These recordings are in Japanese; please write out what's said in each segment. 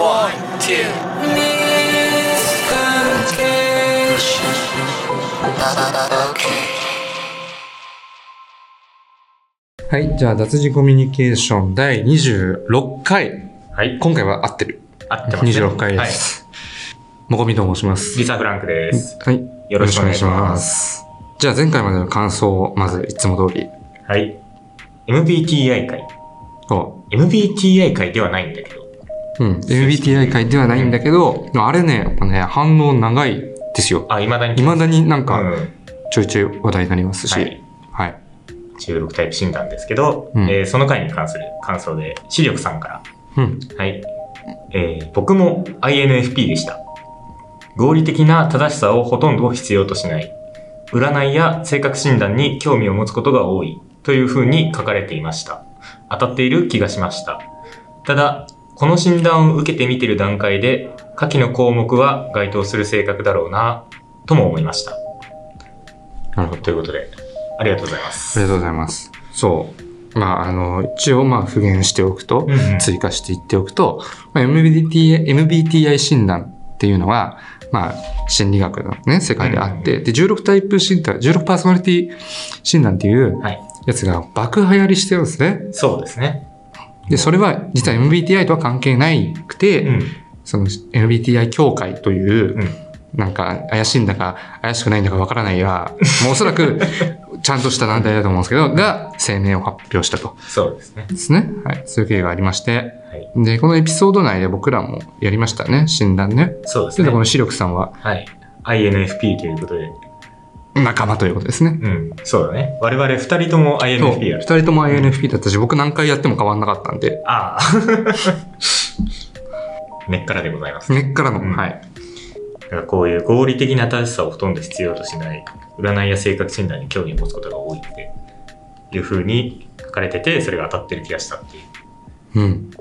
One, two. Miscommunication. Okay. はい。じゃあ、脱字コミュニケーション第26回。はい。今回は合ってる。合ってます、ね。26回です。もこみと申します。リサ・フランクです。はい。よろしくお願いしますす。じゃあ、前回までの感想を、まず、いつも通り。はい。MBTI 会。お MBTI 会ではないんだけど。うん。MBTI 会ではないんだけど、あれね、やっぱね、反応長いですよ。あ、未だに。未だになんか、うん。ちょいちょい話題になりますし。ははい。い。16タイプ診断ですけど、うんえーその回に関する感想で、視力さんから。うん。はい。えー僕も INFP でした。合理的な正しさをほとんど必要としない。占いや性格診断に興味を持つことが多いというふうに書かれていました。当たっている気がしました。ただ、この診断を受けてみてる段階で、下記の項目は該当する性格だろうな、とも思いました。なるほど。ということで、ありがとうございまあす。りがとうございます。そう。まあ、あの、一応、まあ、復元しておくと、うんうん追加していっておくと、まあ、MBTI, MBTI 診断っていうのは、まあ、心理学のね、世界であって、で、16タイプ診断、16パーソナリティ診断っていうはい。やつが爆流行りしてるんですね。そうですね。で、それは実は MBTI とは関係ないくて、うん。その MBTI 協会という、うん。なんか怪しいんだか怪しくないんだかわからないが、もうおそらくちゃんとした団体だと思うんですけど、が声明を発表したと。そうですね。ですね。はい。そういう経緯がありまして。はい。で、このエピソード内で僕らもやりましたね。診断ね。そうですねで、こ。の視力さんははい。INFP ということで。仲間ということですね。うん。そうだね。我々二人とも。INFP 二だ。人とも INFP だったし、僕何回やっても変わんなかったんで、ああ。根っからでございます。根っからの、うんはい。だからこういう合理的な正しさをほとんど必要としない、占いや性格診断に興味を持つことが多いっていう風に書かれてて、それが当たってる気がしたっていう。うん。で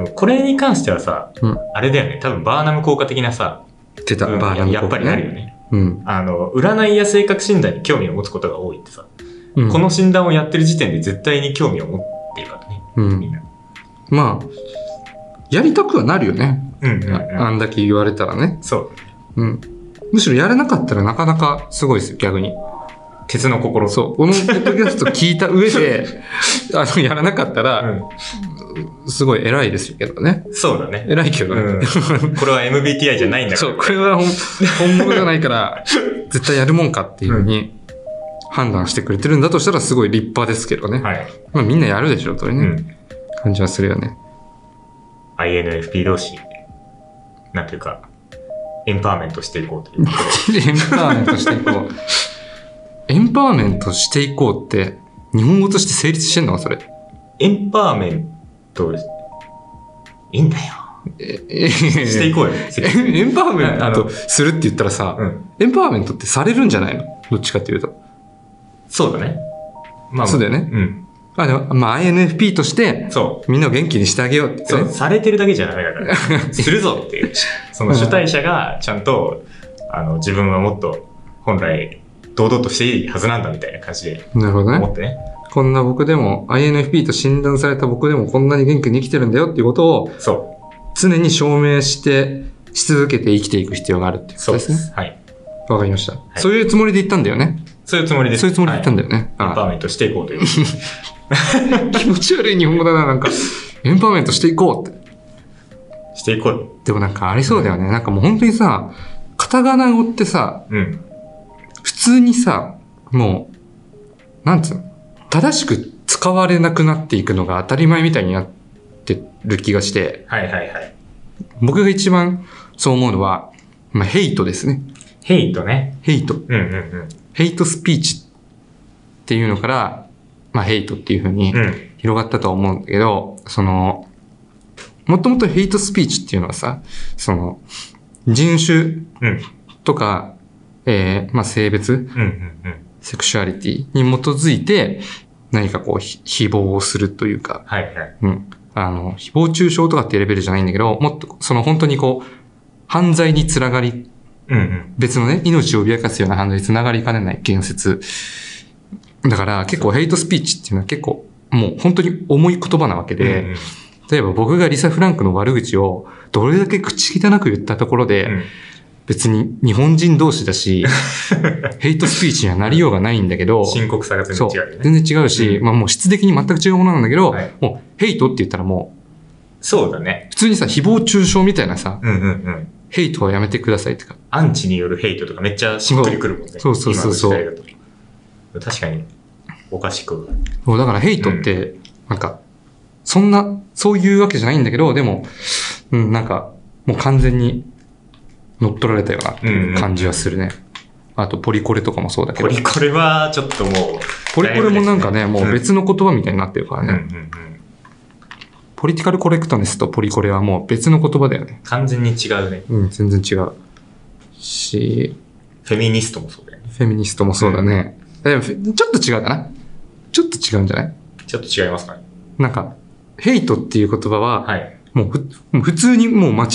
もこれに関してはさ、うんあれだよね。多分バーナム効果的なさ、出た、うんバーナムやっぱりあるよ。ね。うん。あの、占いや性格診断に興味を持つことが多いってさ、うんこの診断をやってる時点で絶対に興味を持っているからね。うん。みんな。まあ、やりたくはなるよね。うんうん、うん。ああんだけ言われたらね。そう。うん。むしろやれなかったらなかなかすごいですよ、逆に。鉄の心。そう。このポッドキャスト聞いた上で、あの、やらなかったら、うすごい偉いですけどね。ん。そうだね。偉いけどね。うん。これは MBTI じゃないんだから。そう、これは本本物じゃないから、絶対やるもんかっていうふうに判断してくれてるんだとしたらすごい立派ですけどね。はい。まあみんなやるでしょ、それね。うん。感じはするよね。INFP 同士、なんていうか、エンパワーメントしていこうという。エンパワーメントしていこう。エンパワーメントしていこうって、日本語として成立してんの？それ。エンパワーメント、いいんだよ。え、え、していこうよ。エンパワーメントするって言ったらさ、うん。エンパワーメントってされるんじゃないの？どっちかっていうと。そうだね。まあ、そうだよねうん。あでもまあ INFP として、そみんなを元気にしてあげようってう。そう、ね。されてるだけじゃダメだから。するぞっていう。その主体者がちゃんと、あの、自分はもっと本来、堂々としていいはずなんだみたいな感じでなるほどね。思ってね。こんな僕でも INFP と診断された僕でもこんなに元気に生きてるんだよっていうことをそ常に証明して、し続けて生きていく必要があるっていうう。こそうでとですね。す。はい。わかりました、いそういうつもりで言ったんだよね。そういうつもりです。そういうつもりで言ったんだよ。よね。エンパワーあメントしていこうという。気持ち悪い日本語だな、なんか。エンパワーメントしていこうって。していこう。でもなんかありそうだよね。なんかもう本当にさ、カタカナ語ってさ、うん。普通にさ、もう、なんつうの？正しく使われなくなっていくのが当たり前みたいになってる気がして、はいはいはい。僕が一番そう思うのは、まあ、ヘイトですね。ヘイトね。ヘイト。うんうんヘイトスピーチっていうのから、まあ、ヘイトっていう風にうん。うん。広がったとは思うんだけど、その、もともとヘイトスピーチっていうのはさ、その、人種うん。とか、えー、まあ、性別、うんうんうん。セクシュアリティに基づいて、何かこう、ひ誹謗をするというか、はいはい。うん。あの、誹謗中傷とかっていうレベルじゃないんだけど、もっと、その本当にこう、犯罪につながり、うんうん。別のね、命を脅かすような犯罪につながりかねない言説。だから結構ヘイトスピーチっていうのは結構、もう本当に重い言葉なわけで、うんうん例えば僕がリサ・フランクの悪口をどれだけ口汚く言ったところで、うん別に日本人同士だし、ヘイトスピーチにはなりようがないんだけど、深刻さが全然違うよね。全然違うし、うんまあもう質的に全く違うものなんだけど、はいもうヘイトって言ったらもう、そうだね。普通にさ、誹謗中傷みたいなさ、うんうんうん。ヘイトはやめてくださいってか、アンチによるヘイトとかめっちゃしっくりくるもんね。そうそうそうそう確かに、おかしく。そうだからヘイトって、なんか、そんな、そういうわけじゃないんだけど、でも、うん、なんか、もう完全に乗っ取られたようなっていう感じはするね。あと、ポリコレとかもそうだけど。これ、これはちょっともう、ポリコレもなんかね、もう別の、の言葉みたいになってるからうんうんうね。ん。ポリティカルコレクトネスとポリコレはもう別の言葉だよね。完全に違うね。うん、全然違う。し、フェミニストもそうだよね。フェミニストもそうだね。ちょっと違うかな？ちょっと違うんじゃない？ちょっと違いますかね。なんか、ヘイトっていう言葉は、はい。もうふもう普通にもう間違っ、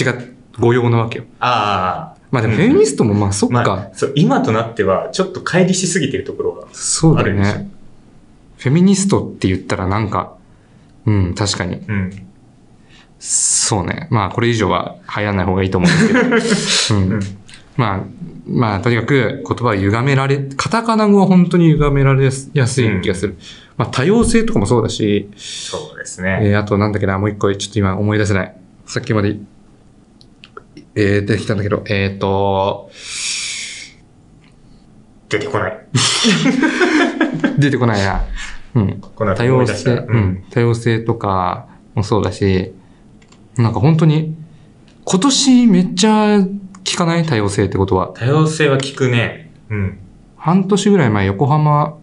誤用なわけよ。ああ。まあでもフェミニストもまあそっか。まあ、そう、今となっては、ちょっと乖離しすぎてるところがそうだあるんですよ。ね。フェミニストって言ったらなんか、うん、確かに。うん。そうね。まあこれ以上は流行らない方がいいと思うんですけど。うん。まあ、まあとにかく言葉は歪められ、カタカナ語は本当に歪められやすい気がする。まあ多様性とかもそうだし、そうですね。えー、あとなんだっけな、もう一個ちょっと今思い出せない。さっきまで、えー、出てきたんだけど、えっ、ー、と、出てこない。出てこないな。うん。この後多様性。うん。多様性とかもそうだし、なんか本当に、今年めっちゃ聞かない？多様性ってことは。多様性は聞くね。うん。半年ぐらい前横浜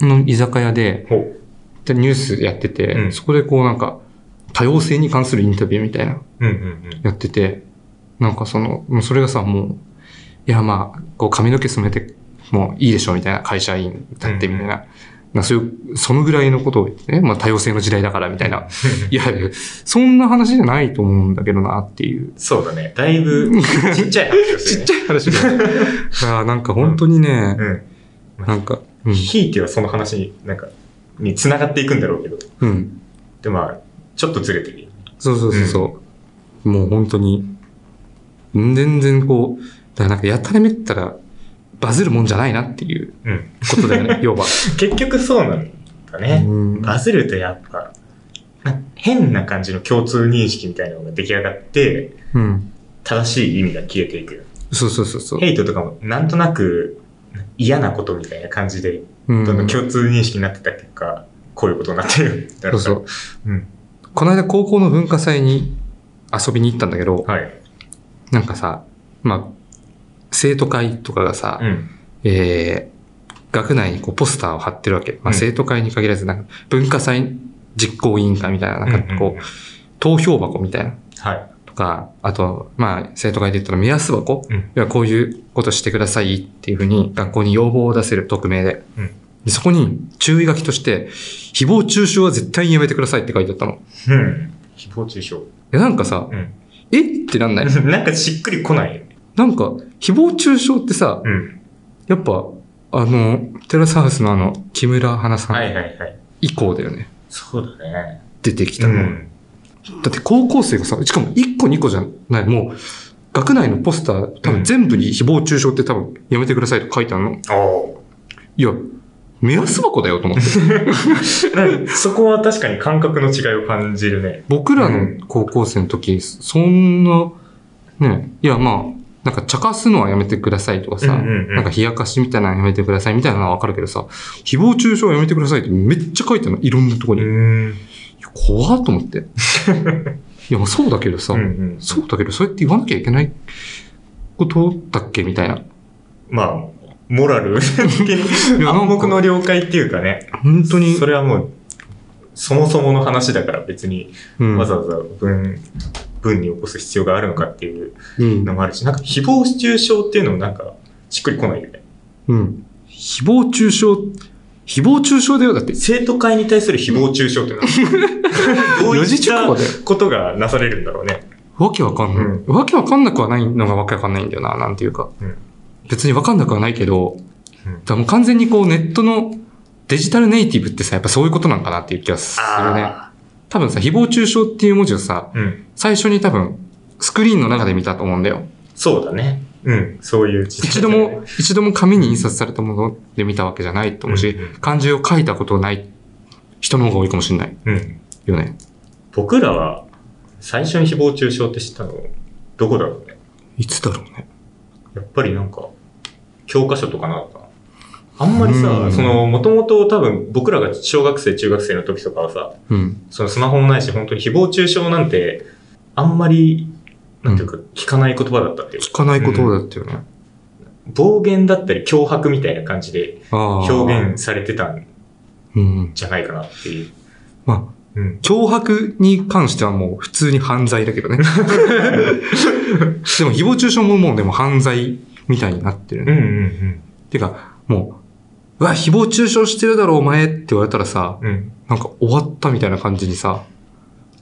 の居酒屋で。でニュースやってて、うんそこでこうなんか、多様性に関するインタビューみたいな、うんうんうん。やってて、なんかその、もうそれがさ、もう、いやまあ、こう髪の毛染めてもいいでしょみたいな会社員だってみたいな、なそういう、そのぐらいのことを言ってね、まあ多様性の時代だからみたいな。いや、そんな話じゃないと思うんだけどなっていう。そうだね。だいぶ、ちっちゃい話ね。ちっちゃい話だよ。だからなんか本当にね、うん。なんか、うん、ひいてはその話に、なんか、に繋がっていくんだろうけど。うん。で、まあ、ちょっとずれてるよ。そうそうそうそう。もう本当に、全然こう、だからなんかやたらめったらバズるもんじゃないなっていううん。ことだよね、要は。結局そうなんだね。うんバズるとやっぱ、な変な感じの共通認識みたいなのが出来上がって、うん。正しい意味が消えていく。そうそうそうそう。ヘイトとかもなんとなく嫌なことみたいな感じで、うんどんどん共通認識になってた結果、こういうことになってる。だからそううん。この間高校の文化祭に遊びに行ったんだけど、はい。なんかさ、まあ、生徒会とかがさ、うん。えー、学内にこうポスターを貼ってるわけ。まあ、うん生徒会に限らず、なんか文化祭実行委員会みたいな、なんかこう、うんうん投票箱みたいな。はい。とか、あと、まあ、生徒会で言ったら目安箱、うんいやこういうことしてくださいっていうふうに学校に要望を出せる匿名で。うんでそこに注意書きとして、誹謗中傷は絶対にやめてくださいって書いてあったの。いうん。誹謗中傷。や、なんかさ、うん。え？ってなんない なんかしっくりこないよね。なんか、誹謗中傷ってさ、うん。やっぱ、あの、テラスハウスのあの、木村花さんはいはいはい。以降だよね。そうだね。出てきたの。うん。だって高校生がさ、しかも1個2個じゃない、もう、学内のポスター、多分全部に誹謗中傷って多分やめてくださいと書いてあるの。おいや、目安箱だよと思って。そこは確かに感覚の違いを感じるね。僕らの高校生の時、そんな、ね、いやまあ、なんか茶化すのはやめてくださいとかさ、なんか冷やかしみたいなのやめてくださいみたいなのはわかるけどさ、誹謗中傷はやめてくださいってめっちゃ書いてあるの、いろんなとこに。怖っと思って。いや、まあそうだけどさ、うんうんそうだけど、そうやって言わなきゃいけないことだっけみたいな。まあ、モラル 暗黙の了解っていうかね。本当にそ、れはもう、そもそもの話だから別にうんわざわざ文、文に起こす必要があるのかっていううんのもあるし、なんか誹謗中傷っていうのもなんかしっくりこないよね。うん。誹謗中傷、誹謗中傷だよ。だって、生徒会に対する誹謗中傷ってのは、どういったことがなされるんだろうね。わけわかんない。うわけわかんなくはないのがわけわかんないんだよな、なんていうか。うん別にわかんなくはないけど、うんだもう完全にこうネットのデジタルネイティブってさ、やっぱそういうことなんかなっていう気がするね。多分さ、誹謗中傷っていう文字をさ、うん。最初に多分、スクリーンの中で見たと思うんだよ。そうだね。うん。そういう一度も、一度も紙に印刷されたもので見たわけじゃないと思うし、うんうん漢字を書いたことない人の方が多いかもしれないうん。よね。僕らは、最初に誹謗中傷って知ったの、どこだろうね。いつだろうね。やっぱりなんか、教科書とかなのかな。あんまりさう、んその、もともと多分僕らが小学生、中学生の時とかはさ、うん。そのスマホもないし、本当に誹謗中傷なんて、あんまり、なんていうか、聞かない言葉だったっていうか聞かない言葉だったよね。暴言だったり脅迫みたいな感じで。表現されてたんうん。じゃないかなっていう。まあ、うん。脅迫に関してはもう普通に犯罪だけどね。でも誹謗中傷ももうでも犯罪みたいになってるね。うんうんてか、もう、うわ、誹謗中傷してるだろお前って言われたらさ、うん。うん。なんか終わったみたいな感じにさ、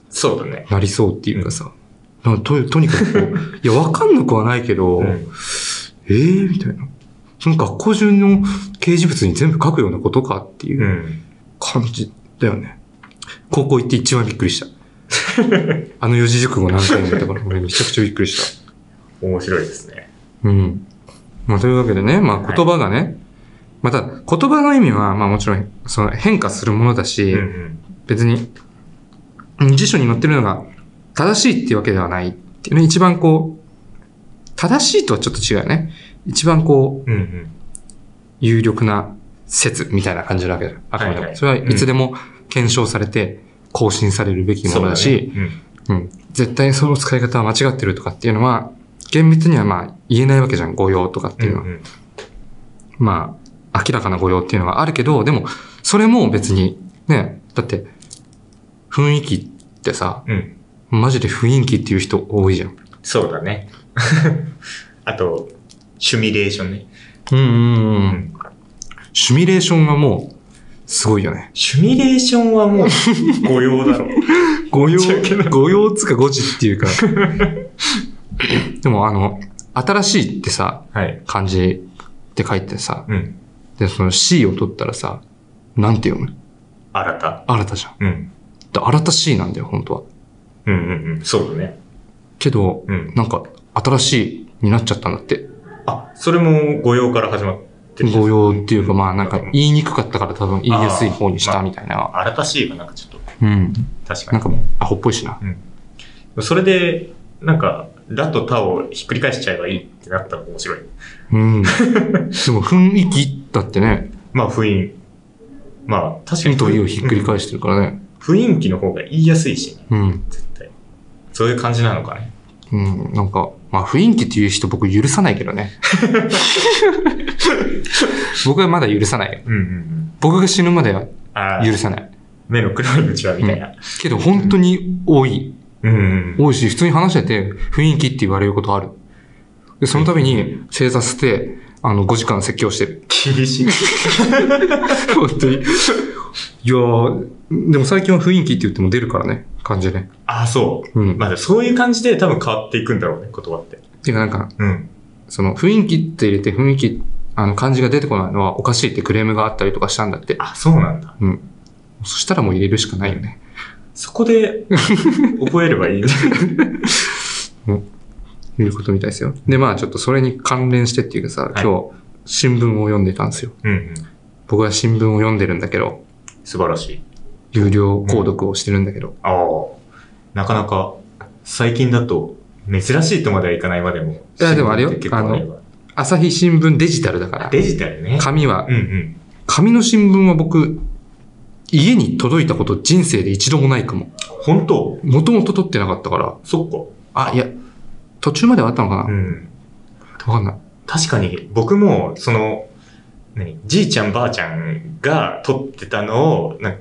そうだね。なりそうっていうかさ、なんかととにかくこう、いや、わかんなくはないけど、うんえーみたいな。その学校中の掲示物に全部書くようなことかっていううん感じだよね。高校行って一番びっくりした。あの四字熟語何回も言ったから、俺めちゃくちゃびっくりした。面白いですね。うん。まあ、というわけでね、まあ言葉がね、また言葉の意味は、まあもちろん、その変化するものだし、うんうん。別に、うん辞書に載ってるのが正しいっていうわけではないっていうね、一番こう、正しいとはちょっと違うよね。一番こう、うんうん。有力な説みたいな感じなわけだ。あくまでも。はいはいそれはいつでも検証されて更新されるべきものだし、そうだねうん。絶対にその使い方は間違ってるとかっていうのは、厳密にはまあ言えないわけじゃん、誤用とかってうん。いうのは。うんうんまあ、明らかな誤用っていうのがあるけど、でも、それも別に、ね、だって、雰囲気ってさ、うん。マジで雰囲気っていう人多いじゃん。そうだね。あと、シュミレーションね。うんうんう。うんシミュレーションがもう、すごいよね。シュミレーションはもう、誤用だろ。誤用申し訳ない、誤用つか誤字っていうか。でもあの、新しいってさ、はい。漢字って書いてさ、うん。で、その C を取ったらさ、なんて読む？新た。新たじゃん。うん。で新た C なんだよ、本当は。うんうんうん。そうだね。けど、うん。なんか、新しいになっちゃったんだって。あ、それも誤用から始まってる誤用っていうか、まあなんかうん言いにくかったから多分言いやすい方にしたみたいな。新たしいがなんかちょっと、うん。確かに。なんかアホっぽいしな。それで、なんか、ラとタをひっくり返しちゃえばいいってなったら面白い。うん。でも雰囲気だってね、まあ、雰囲気。まあ、確かに。意と意をひっくり返してるからね。雰囲気の方が言いやすいし、ね、うん。絶対。そういう感じなのかね。うん。なんか、まあ雰囲気っていう人僕許さないけどね。僕はまだ許さないよ。うんうんうん。僕が死ぬまでは許さない。目の黒いうちはみたいな。けど本当に多い。うんうん。多いし、普通に話してて雰囲気って言われることある。で、その度に正座して、あの、5時間説教してる。厳しい。本当に。いやー、でも最近は雰囲気って言っても出るからね、感じね。ああ、そう。うん。まあ、そういう感じで多分変わっていくんだろうね、言葉って。ていうかなんか、うん。その雰囲気って入れて雰囲気、あの漢字が出てこないのはおかしいってクレームがあったりとかしたんだって。あ、そうなんだ。うん。そしたらもう入れるしかないよね。そこで、覚えればいいよね。い うことみたいですよ。で、まあちょっとそれに関連してっていうかさ、い今日新聞を読んでたんですよ。うんうん。僕は新聞を読んでるんだけど、素晴らしい。有料購読をしてるんだけど、ああ。なかなか、最近だと、珍しいとまではいかないまでも。いやでもあれよ新聞って結構れば朝日新聞デジタルだから、デジタルね。紙はうんうん。紙の新聞は僕、家に届いたこと人生で一度もないかも。本当？もともと取ってなかったから、そっか。あ、いや、途中まではあったのかな？わ、うん。かんない。確かに、僕も、その、何？じいちゃんばあちゃんが撮ってたのを、な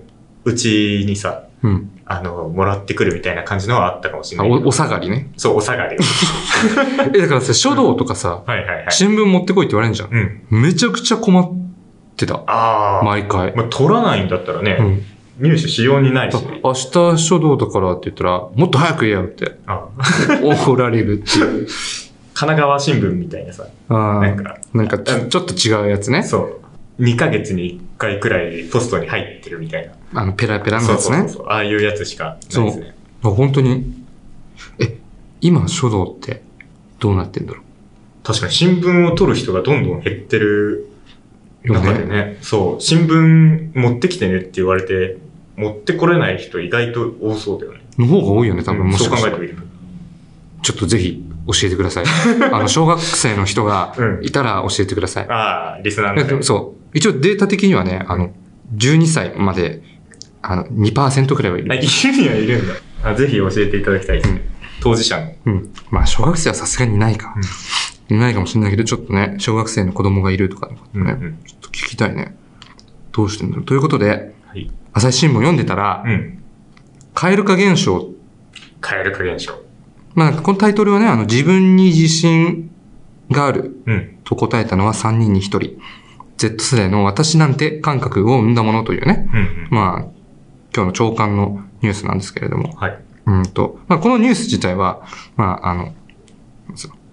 うちにさ、うん。あの、もらってくるみたいな感じのはあったかもしれあ、ない。お、お下がりね。そう、お下がり。え、だからさ、書道とかさ、はいはいはい。新聞持ってこいって言われるじゃん。うん。めちゃくちゃ困ってた。ああ。毎回。まあ、取らないんだったらね、うん。入手しようにないしね。明日書道だからって言ったら、もっと早く言えよってあ 怒られるっていう。神奈川新聞みたいなさ、あーなんか、なんかちょ、ちょっと違うやつね。そう。2ヶ月に1回くらいポストに入ってるみたいな。あの、ペラペラのそうやつね。そうそうそう。ああいうやつしかないですね。あ本当に。え、今書道ってどうなってんだろ確かに新聞を取る人がどんどん減ってる中でね、そう、新聞持ってきてねって言われて、持ってこれない人意外と多そうだよね。の方が多いよね、多分。うんもしかしたらそう考えてみると。ちょっとぜひ教えてください。あの、小学生の人がうんいたら教えてください。ああ、リスナーのえ方にそう。一応データ的にはね、あの、12歳まで、あの、2%くらいはいあ、る。いるにはいるんだ。あぜひ教えていただきたいですね。当事者の。うん。まあ、小学生はさすがにいないか。いないかもしれないけど、ちょっとね、小学生の子供がいるとかね、うんうんちょっと聞きたいね。どうしてんだろう。ということで、はい。朝日新聞読んでたら、うん。蛙化現象。蛙化現象。まあ、このタイトルはね、あの、自分に自信があるうん。と答えたのは3人に1人。Z 世代の私なんて感覚を生んだものというね。うんうん。まあ、今日の朝刊のニュースなんですけれども。はい。うんと、まあ、このニュース自体は、まあ、あの、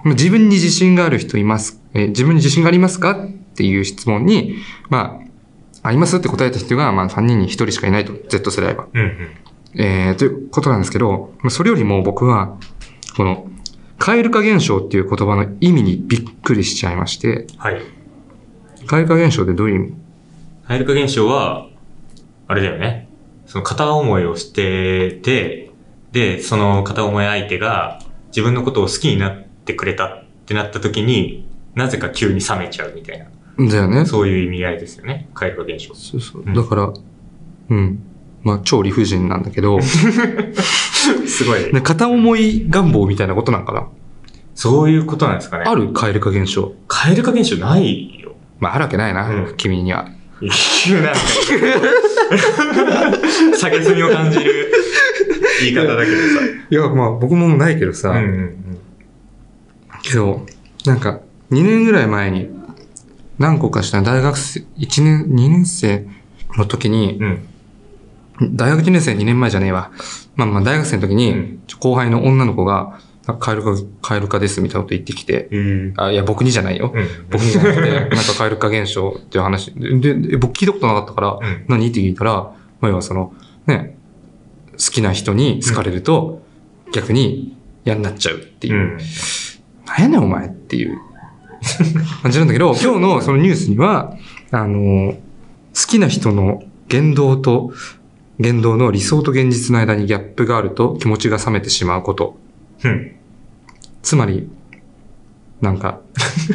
自分に自信がある人います、えー自分に自信がありますかっていう質問に、まあ、ありますって答えた人が、まあ、3人に1人しかいないと、Z 世代は。うんうん。えー、ということなんですけど、まあそれよりも僕は、この、蛙化現象っていう言葉の意味にびっくりしちゃいまして、はい。蛙化現象ってどういう意味？蛙化現象は、あれだよね。その片思いをしてて、で、その片思い相手が自分のことを好きになってくれたってなった時に、なぜか急に冷めちゃうみたいな。だよね。そういう意味合いですよね。蛙化現象。そうそううんだから、うん。まあ、超理不尽なんだけど、すごい。で片思い願望みたいなことなんかな？そういうことなんですかね。ある？蛙化現象。蛙化現象ないよ。まあ、あるわけないな、うん君には。いやなんか、下げすみを感じる言い方だけどさ。いや、まあ、僕もないけどさ、うんうんけど、なんか、2年ぐらい前に、何個かした大学生、1年、2年生の時にう、ん。うん。大学1年生2年前じゃねえわ。まあまあ大学生の時にうん、後輩の女の子が、カエル化、カエル化ですみたいなこと言ってきて、うん。あ、いや、僕にじゃないよ。うん。僕にじゃなくて、なんかカエル化現象っていう話。で、で僕聞いたことなかったから、うん何って聞いたら、まあ要はその、ね、好きな人に好かれると、逆に嫌になっちゃうっていうう。ん。なんやねんお前っていう 感じなんだけど、今日のそのニュースには、あの、好きな人の言動と、言動の理想と現実の間にギャップがあると気持ちが冷めてしまうこと。うん。つまり、なんか、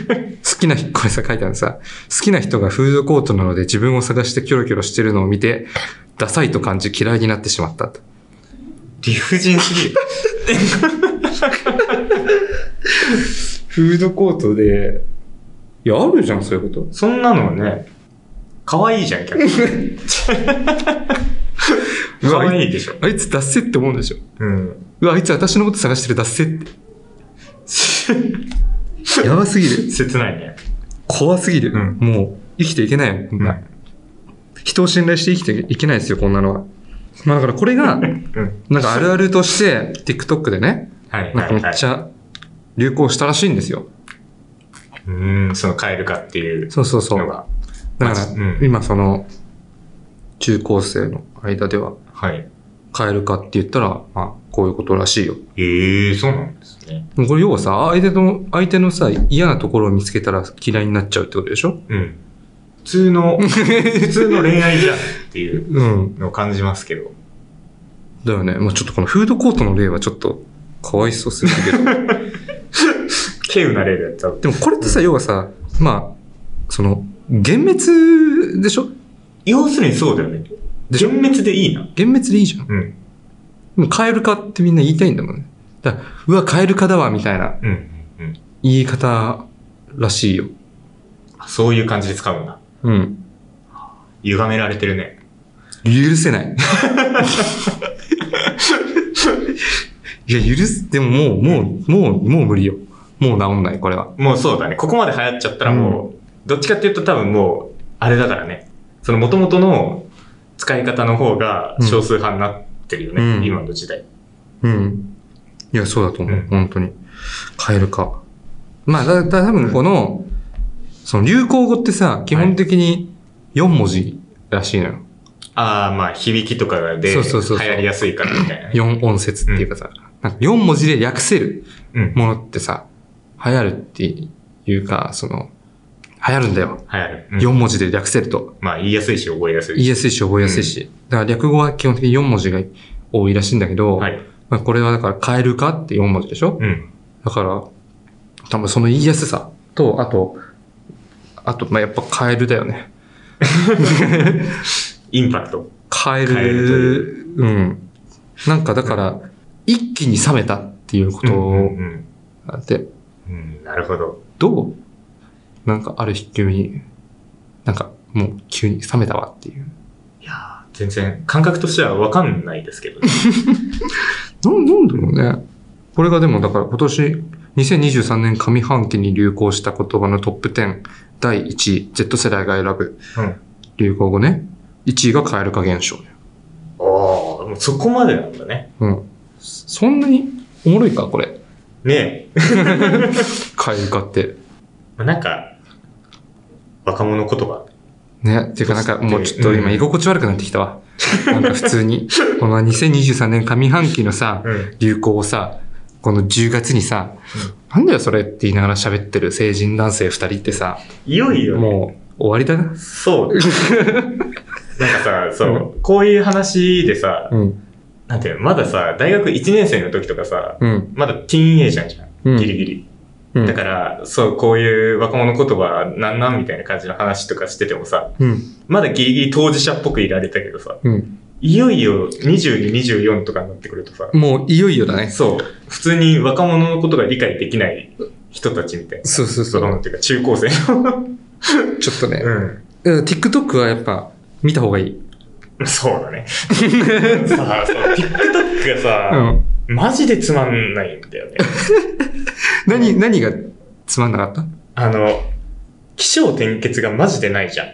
好きな人、これさ書いてあるさ、好きな人がフードコートなので自分を探してキョロキョロしてるのを見て、ダサいと感じ嫌いになってしまったと。理不尽すぎる。フードコートで、いや、あるじゃん、そういうこと。そんなのね、可愛いじゃん、逆に。可愛いでしょ。あいつダッセって思うんでしょ。うん。うわ、あいつ私のこと探してるダッセって。やばすぎる。切ないね。怖すぎる。うんもう、生きていけないよ、こんな。うん人を信頼して生きていけないですよ、こんなのは。まあだからこれが、うん。なんかあるあるとして、TikTok でね、はい。なんかめっちゃ流行したらしいんですよ。うん、その蛙化っていうそうそうそう。だから、うん今その、中高生の間では、はい。カエル化って言ったら、まあ、こういうことらしいよ。ええそうなんですね。これ要はさ、相手の、相手のさ、嫌なところを見つけたら嫌いになっちゃうってことでしょ？うん。普通の、普通の恋愛じゃんっていううん。のを感じますけど。だよね。まあちょっとこのフードコートの例はちょっと、かわいそうすぎるけど。稀有な例でやっちゃう。でもこれってさ、要はさ、まあ、その、幻滅でしょ？要するにそうだよね。幻滅でいいな。幻滅でいいじゃん。うん。でもカエル化ってみんな言いたいんだもんね。だうわ、カエル化だわ、みたいなうん。うん。言い方らしいよ。そういう感じで使うんだ。うん。歪められてるね。許せない。いや、許す、でももう、もう、もう、もう無理よ。もう治んない、これは。もうそうだね。ここまで流行っちゃったらもう、どっちかっていうと多分もう、あれだからね。その元々の使い方の方が少数派になってるよね。うん今の時代。うん。いや、そうだと思う。うん本当に。カエル化。まあ、だ、だ、多分この、その流行語ってさ、基本的に4文字らしいのよ。ああ、まあ、響きとかで流そうそうそうそう行りやすいからみたいなね。4音節っていうかさ、なんか4文字で略せるうん。ものってさ、流行るっていうか、その、流行るんだよ。流行る。うん4文字で略せると。まあ、言いやすいし、覚えやすいし。言いやすいし覚えやすいし。だから略語は基本的に4文字が多いらしいんだけど、はい。まあ、これはだから変えるかって4文字でしょ、うん。だから、多分その言いやすさと、あと、あと、まあ、やっぱカエルだよね。インパクト。カエル、うん。なんかだから、一気に冷めたっていうことうんうんうんうん。なるほど。どう？なんかある日急に、なんかもう急に冷めたわっていう。いやー全然、感覚としてはわかんないですけどね。なん、なんだろうね。これがでもだから今年、2023年上半期に流行した言葉のトップ10、第1位、Z 世代が選ぶうん。流行語ね。1位が蛙化現象。ああ、もうそこまでなんだね。うん。そんなにおもろいか？これ。ねえ。蛙化って。まあなんか、若者言葉。ね。っていうかなんかもうちょっと今居心地悪くなってきたわ。なんか普通に。この2023年上半期のさ、うん。流行をさ、この10月にさ、なんだよそれって言いながら喋ってる成人男性2人ってさ、いよいよ、もう終わりだな。そう。なんかさ、そう、こういう話でさ、うん。なんていうの、まださ、大学1年生の時とかさ、うん。まだティーンエイジャーじゃん。うんギリギリ。うん。だから、そう、こういう若者言葉なんなんみたいな感じの話とかしててもさ、うん。まだギリギリ当事者っぽくいられたけどさ、うん。いよいよ22、24とかになってくるとさ、もういよいよだね。そう、普通に若者のことが理解できない人たちみたいな。そうそうそう。若者っていうか中高生の。ちょっとね。うん。うん TikTok はやっぱ見た方がいい。そうだね。さあ、TikTok がさ、うん。マジでつまんないんだよね。何、何がつまんなかった？あの、気象転結がマジでないじゃん。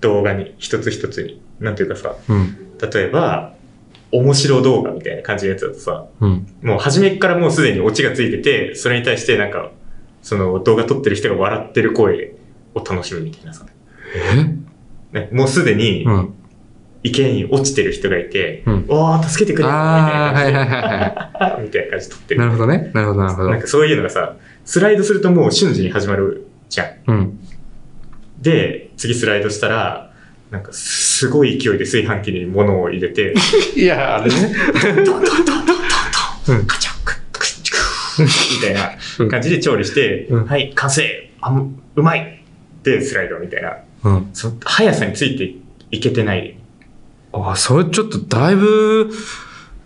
動画に、一つ一つに。なんていうかさ、うん。例えば、面白動画みたいな感じのやつだとさ、うん。もう初めっからもうすでにオチがついてて、それに対してなんか、その動画撮ってる人が笑ってる声を楽しむみたいなさ。え？ね、もうすでにうん。池に落ちてる人がいて、うんおー、助けてくれよみたいな感じで、はいはいはいはみたいな感じで撮ってい。る。なるほどね。なるほどなるほどなん。かそういうのがさ、スライドするともう瞬時に始まるじゃん。うん。で、次スライドしたら、なんかすごい勢いで炊飯器に物を入れて、いや、あれね。ドンドンドンドンドンドン、うんカチャックックッチクッみたいな感じで調理して、うんはい、完成あううまいで、スライドみたいな。うん。その速さについていけてない。あ、それちょっとだいぶ、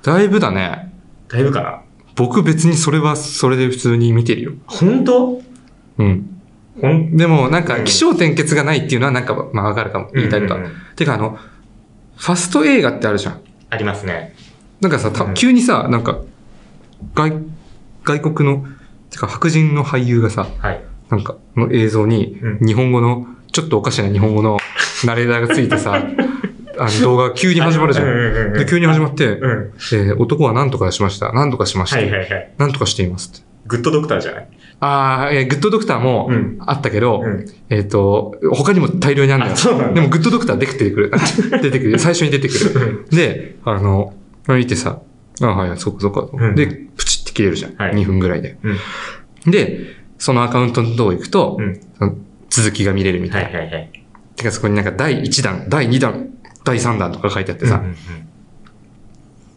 だいぶだね。だいぶかな僕別にそれはそれで普通に見てるよ。本当？うん。ほんでもなんかうん気象転結がないっていうのはなんかまあわかるかも。言いたいことは。うんうんうんてかあの、ファスト映画ってあるじゃん。ありますね。なんかさ、たうん急にさ、なんか、外、外国の、てか白人の俳優がさ、はい。なんか、の映像にう、日本語の、ちょっとおかしな日本語のナレーターがついてさ、あの動画が急に始まるじゃ。うんで、急に始まって、うん。えー男は何とかしました？何とかしました。はいはいはい。何とかしていますって。グッドドクターじゃない？ああ、えーグッドドクターもうんあったけど、うん。えっ、と、他にも大量にあるんだあ、よ。でも、グッドドクターできてくる。出てくる。最初に出てくる。で、あの、見てさ、あはい、そうかそうか。うんで、プチって切れるじゃん。はい2分ぐらいで。うん。で、そのアカウントのとこ行くと、うん。続きが見れるみたな。はいいはいはい。てか、そこになんか第1弾、第2弾、第3弾とか書いてあってさ、うんうん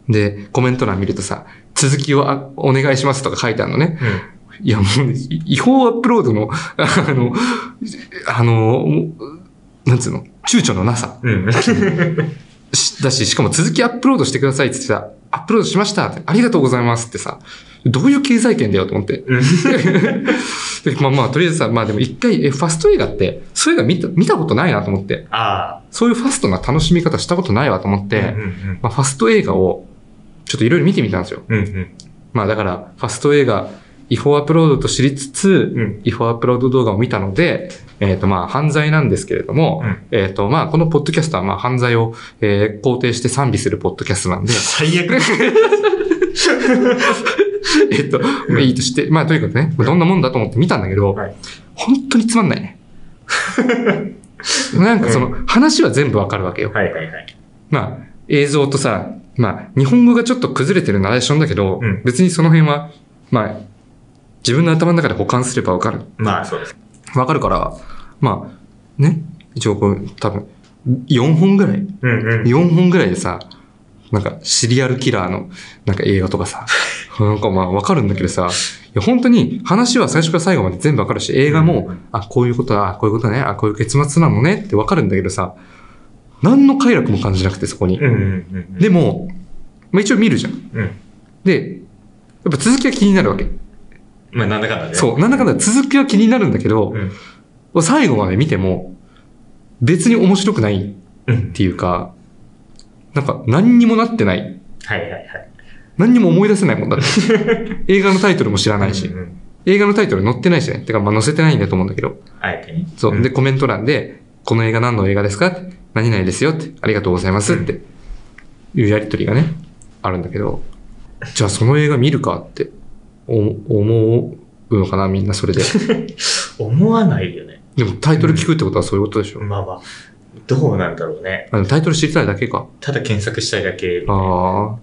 で、コメント欄見るとさ、続きをあお願いしますとか書いてあるのね。いや、もう、い違法アップロードの、あの、あの、なんつうの、躊躇のなさ。うん。だし、しかも続きアップロードしてくださいって言ってさ、アップロードしましたって、ありがとうございますってさ、どういう経済圏だよと思って。うん。でまあまあ、とりあえずさ、まあでも一回、え、ファスト映画って、そういう映画見た、見たことないなと思って、あそういうファストな楽しみ方したことないわと思っあ。て、うんうんまあファスト映画を、ちょっといろいろ見てみたんですよ。うん。うんうん。まあだから、ファスト映画、違法アップロードと知りつつ、うん違法アップロード動画を見たので、えっ、とまあ犯罪なんですけれども、うんえっ、とまあこのポッドキャストはまあ犯罪を、えー肯定して賛美するポッドキャストなんで、最悪。えっと、まあいいとして、まあとにかくね、どんなもんだと思って見たんだけど、はい本当につまんないね。なんかその話は全部わかるわけよ。はいはいはい。まあ、映像とさ、まあ、日本語がちょっと崩れてるナレーションだけど、うん別にその辺は、まあ、自分の頭の中で保管すればわかる。まあそうです。わかるから、まあ、ね、一応こう、多分、4本ぐらいうんうん。4本ぐらいでさ、なんかシリアルキラーのなんか映画とかさ、なんかまあわかるんだけどさ、いや本当に話は最初から最後まで全部わかるし、映画も、あ、こういうことだ、あこういうことね、あ、こういう結末なのねってわかるんだけどさ、何の快楽も感じなくてそこにうん。うんうん。でも、まあ一応見るじゃん。うん。で、やっぱ続きは気になるわけ。まあなんだかんだね。そう、なんだかんだ続きは気になるんだけど、うん。最後まで見ても、別に面白くないっうん。ていうか、なんか何にもなってない。はいはいはい。何にも思い出せないもんだって。映画のタイトルも知らないしうん、うん映画のタイトル載ってないしね。てか、まあ載せてないんだと思うんだけど。あえてね。そう。んで、コメント欄で、この映画何の映画ですかって何々ですよって、ありがとうございますっていうやりとりがね、あるんだけど、じゃあその映画見るかってお思うのかな、みんなそれで。思わないよね。でもタイトル聞くってことはそういうことでしょ。まあまあ、どうなんだろうね。タイトル知りたいだけか。ただ検索したいだけ。ああ。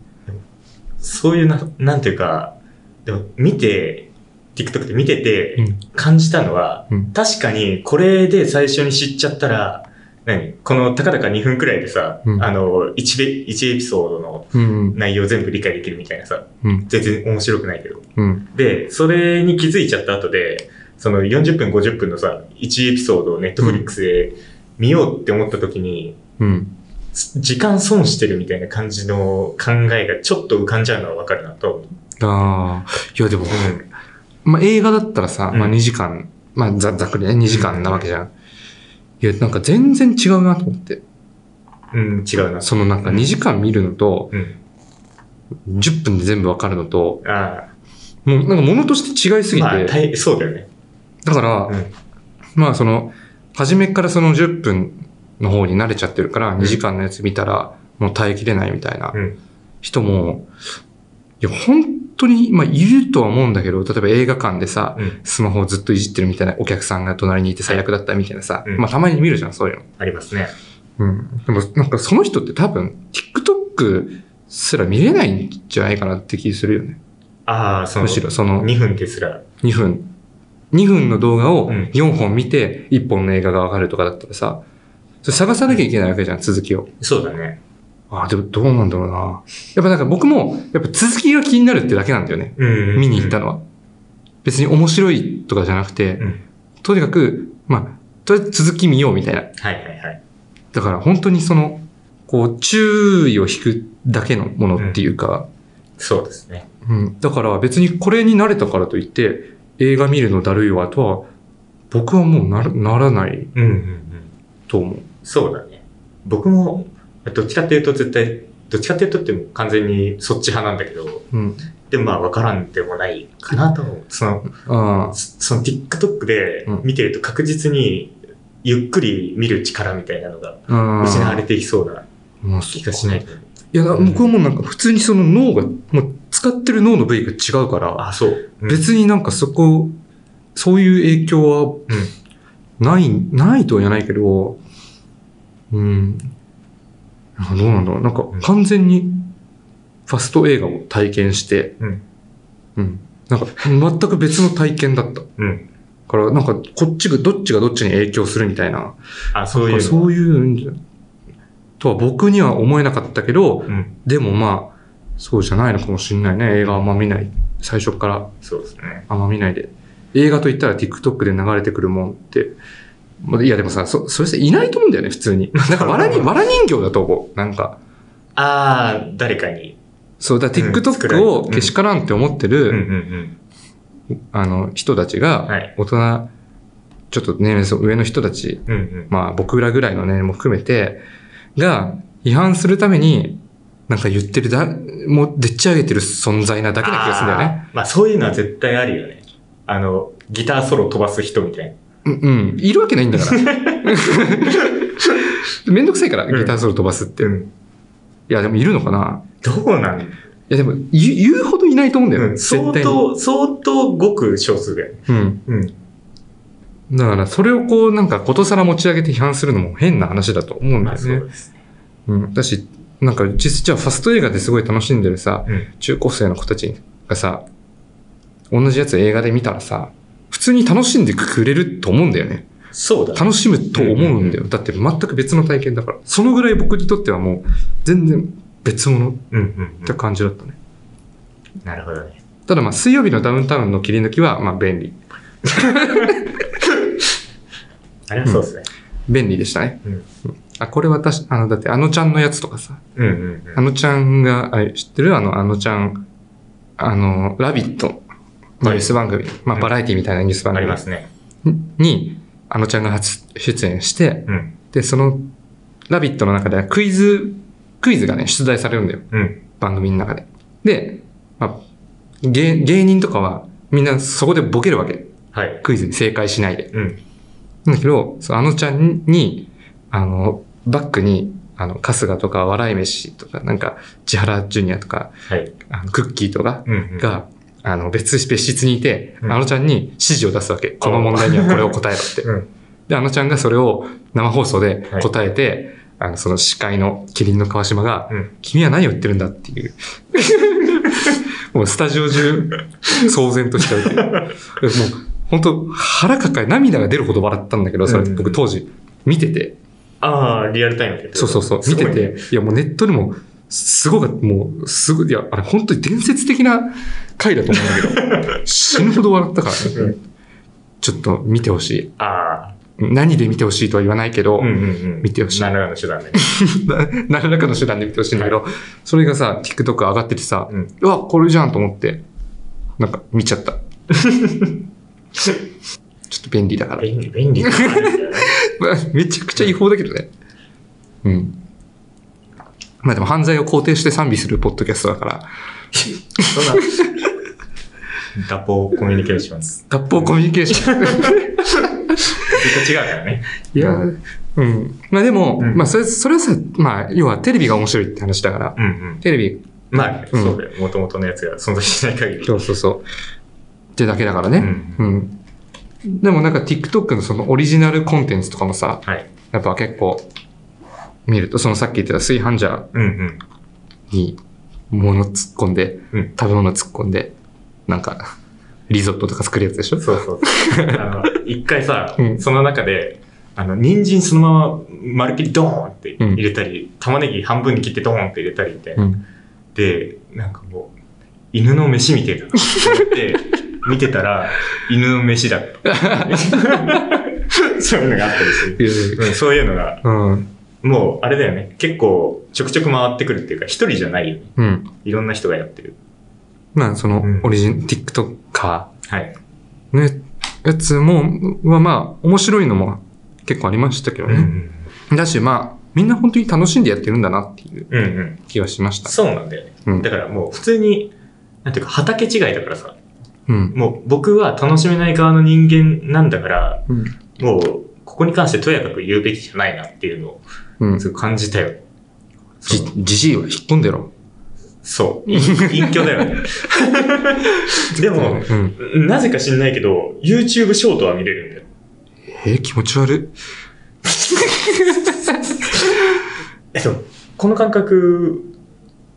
そういうな、なんていうか、でも見て、TikTok で見ててうん感じたのは、うん確かにこれで最初に知っちゃったら、何？このたかだか2分くらいでさ、うんあの1ベ、一エピソードのうん。内容全部理解できるみたいなさ、うん。全然面白くないけど。うん。で、それに気づいちゃった後で、その40分50分のさ、1エピソードを Netflix で見ようって思った時に、うん。時間損してるみたいな感じの考えがちょっと浮かんじゃうのはわかるなと。ああ。いや、でも、まあ映画だったらさ、うんまあ2時間、まあざざっくりね、2時間なわけじゃん。いや、なんか全然違うなと思って。うん、違うな。そのなんか2時間見るのと、うん。10分で全部わかるのと、あもうなんか物として違いすあ。ぎて、まあ、大そうだよね。だから、うんまあその、初めからその10分の方に慣れちゃってるから、ん2時間のやつ見たら、もう耐えきれないみたいなうん。人も、いや、本当に、まあ、いるとは思うんだけど、例えば映画館でさ、うん。スマホをずっといじってるみたいなお客さんが隣にいて最悪だったみたいなさ、うんまあたまに見るじゃん、そういうの。ありますね。うん。でもなんかその人って多分、TikTok すら見れないんじゃないかなって気するよね。ああ、その、むしろその2分ですら。2分。2分の動画をうん4本見て1本の映画がわかるとかだったらさ、それ探さなきゃいけないわけじゃん、続きを。そうだね。ああ、でもどうなんだろうな。やっぱなんか僕も、やっぱ続きが気になるってだけなんだよね。うん。見に行ったのは。別に面白いとかじゃなくて、うん。とにかく、まあ、とりあえず続き見ようみたいな。はいはいはい。だから本当にその、こう、注意を引くだけのものっていうか、そうですね。うん。だから別にこれに慣れたからといって、映画見るのだるいわとは、僕はもうならならないうんうんうん。と思う。そうだね。僕も、どっちかっていうと絶対、どっちかっていうとっても完全にそっち派なんだけど、うん。でもまあ分からんでもないかなと思う。その、そその TikTok でうん見てると確実にゆっくり見る力みたいなのが。失われていきそうなまあ気がしない。いや、僕はもうなんか普通にその脳が、もう使ってる脳の部位が違うから、あ、そう。うん別になんかそこ、そういう影響はうん。ない、ないとは言わないけど、うん。なんかどうなんだろう。なんかうん完全にファスト映画を体験して、うん。うん。なんか全く別の体験だった。うん。から、なんかこっちが、どっちがどっちに影響するみたいな。あ、そういうそういうんじゃとは僕には思えなかったけど、うん。でもまあ、そうじゃないのかもしれないね。映画あんま見ない。最初からそうですね。あんま見ないで。映画と言ったら TikTok で流れてくるもんって。まあいやでもさ、そ、それさ、いないと思うんだよね、普通に。なんか、わらに、わら人形だと思う。なんか。ああ、誰かに。そう、だ TikTok れをけしからんって思ってる、うん。あの、人たちがはい、大人、ちょっと年齢層上の人たち、うんうん。まあ僕らぐらいの年齢も含めて、が、違反するために、なんか言ってるだ、もうでっち上げてる存在なだけな気がするんだよね。まあそういうのは絶対あるよね。あの、ギターソロ飛ばす人みたいな。うん、うん。いるわけないんだから。めんどくさいから、ギターソロ飛ばすって。いうん。や、でもいるのかなどうなん？いや、でも言う、言うほどいないと思うんだよ。うん、相。当、相当ごく少数だよね。うん。うん。だから、それをこう、なんか、ことさら持ち上げて批判するのも変な話だと思うんだまあよね。そうです。うん。だし、なんか、実際、ファスト映画ですごい楽しんでるさ、うん。中高生の子たちがさ、同じやつ映画で見たらさ、普通に楽しんでくれると思うんだよね。そうだね。楽しむと思うんだよ。だって全く別の体験だから。そのぐらい僕にとってはもう、全然別物っうんうん、うてん。感じだったね。なるほどね。ただまあ、水曜日のダウンタウンの切り抜きは、まあ、便利。あれはそうですね。便利でしたね。うん。あ、これ私、あの、だって、あのちゃんのやつとかさ、うんうんうん。あのちゃんが、あれ、知ってる？あの、あのちゃん、あの、ラビットのニュース番組、まあ、バラエティみたいなニュース番あ組りますね。に、あのちゃんが初出演して、うん。で、その、ラビットの中ではクイズ、クイズがね、出題されるんだよ。うん。番組の中で。で、まあ、芸芸人とかは、みんなそこでボケるわけ。はい。クイズに正解しないで。うん。だけど、そうあのちゃんに、あの、バックに、あの、春日とか、笑い飯とか、なんか、千原ジュニアとか、はい。あのクッキーとかうん、うん。が、あの、別、別室にいて、うんあのちゃんに指示を出すわけ。この問題にはこれを答えろって。うん。で、あのちゃんがそれを生放送ではい答えて、あの、その司会のキリンの川島が、うん。君は何を言ってるんだっていう。もうスタジオ中、騒然としちゃう。もう、本当腹抱え、涙が出るほど笑ったんだけど、それうん僕当時見てて、ああ、リアルタイムで。そうそうそう、見てて、いやもうネットでも、すごかった、もう、すごい、いや、あれ本当に伝説的な回だと思うんだけど、死ぬほど笑ったからね。ちょっと見てほしい。ああ。何で見てほしいとは言わないけど、うんうんうん。見てほしい何らかの手段で 何らかの手段で見てほしいんだけど、それがさ、TikTok 上がっててさ、うん。うわ、これじゃんと思って、なんか見ちゃった。ちょっと便利だから。便利、便利ね。まあめちゃくちゃ違法だけどね。うん。まあでも犯罪を肯定して賛美するポッドキャストだから、そんな、脱法コミュニケーションズ。脱法コミュニケーション。絶対違うからね。いや、うん。まあでも、うんまあそれ、それはさ、まあ、要はテレビが面白いって話だから、うんうん。テレビ、まあ、うんそうだよ。もともとのやつが存在しない限り。そうそうそう。ってだけだからね。うん。でもなんか TikTok のそのオリジナルコンテンツとかもさ、はい。やっぱ結構見ると、そのさっき言ってた炊飯ジャーうんうん。に物突っ込んで、うん食べ物突っ込んで、なんか、リゾットとか作るやつでしょ？そうそう。あの、一回さ、うんその中で、あの、人参そのまま、まるっきりドーンって入れたり、玉ねぎ半分に切ってドーンって入れたりって、うん。で、なんかもう、犬の飯みたいな。と思って、見てたら、犬の飯だった。そういうのがあったりする。うん、そういうのが、うん。もう、あれだよね。結構、ちょくちょく回ってくるっていうか、一人じゃないよね。うん。いろんな人がやってる。まあ、そのうん、オリジン、TikToker はい。のやつも、はまあ、面白いのも結構ありましたけどうんうね。ん。だし、まあ、みんな本当に楽しんでやってるんだなっていううんうん。気がしました。そうなんだよね。うんだからもう、普通に、なんていうか、畑違いだからさ。うん。もう、僕は楽しめない側の人間なんだから、うん。もう、ここに関してとやかく言うべきじゃないなっていうのを、うん。すごい感じたよ。じじじいは引っ込んでろ。そう。い 隠居だよね。でも、うん。なぜか知んないけど、YouTube ショートは見れるんだよ。えー気持ち悪い。えっと、この感覚、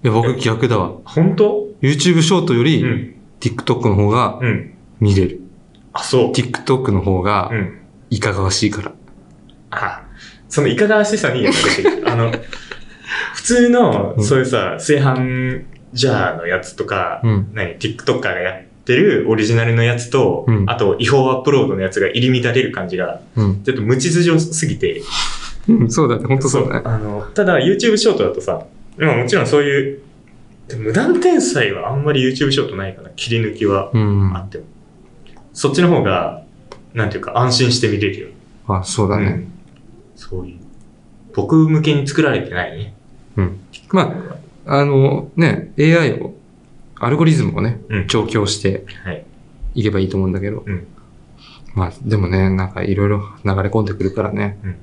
いや、僕逆だわ。本当？YouTube ショートより、うん TikTok の方がうん。見れる。あ、そう。TikTok の方がう、ん。いかがわしいから。あ、そのいかがわしさにやってる。あの、普通の、うんそういうさ、炊飯ジャーのやつとか、うん。何、TikToker がやってるオリジナルのやつと、うんあと違法アップロードのやつが入り乱れる感じが、うん。ちょっと無秩序すぎて、うん、そうだね。本当そうだね。あの、ただ YouTube ショートだとさ、まあもちろんそういう、でも無断転載はあんまり YouTube ショートないかな。切り抜きはうん。あ、あっても。そっちの方が、なんていうか安心して見れるよ。そうだね。うんそういう。僕向けに作られてないね。うん。まあ、あの、ね、AI を、アルゴリズムをね、うん調教してはい。いけばいいと思うんだけど。うんまあ、でもね、なんかいろいろ流れ込んでくるからね。うん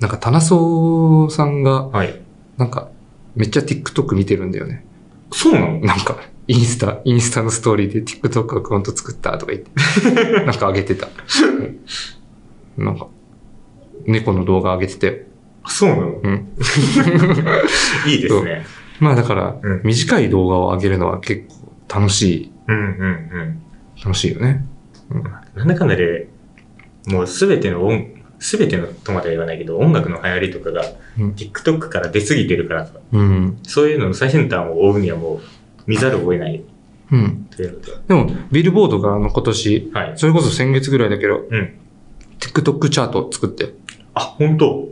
なんか、棚荘さんが、はい。なんか、めっちゃ TikTok 見てるんだよね。そうなの？なんか、インスタ、インスタのストーリーで TikTok アカウント作ったとか言って、なんか上げてた。うんなんか、猫の動画上げてて、あそうなの？うん。いいですね。まあだからうん、短い動画を上げるのは結構楽しい、うんうんうん。楽しいよね。なんだかんだで、もうすべての音、すべてのとまでは言わないけど、音楽の流行りとかがうん TikTok から出過ぎてるからさ、うん。そういうのの最先端を追うにはもう見ざるを得ないうん。というので。でも、ビルボードがあの今年、はい。それこそ先月ぐらいだけど、うん。TikTok チャートを作って、あ、本当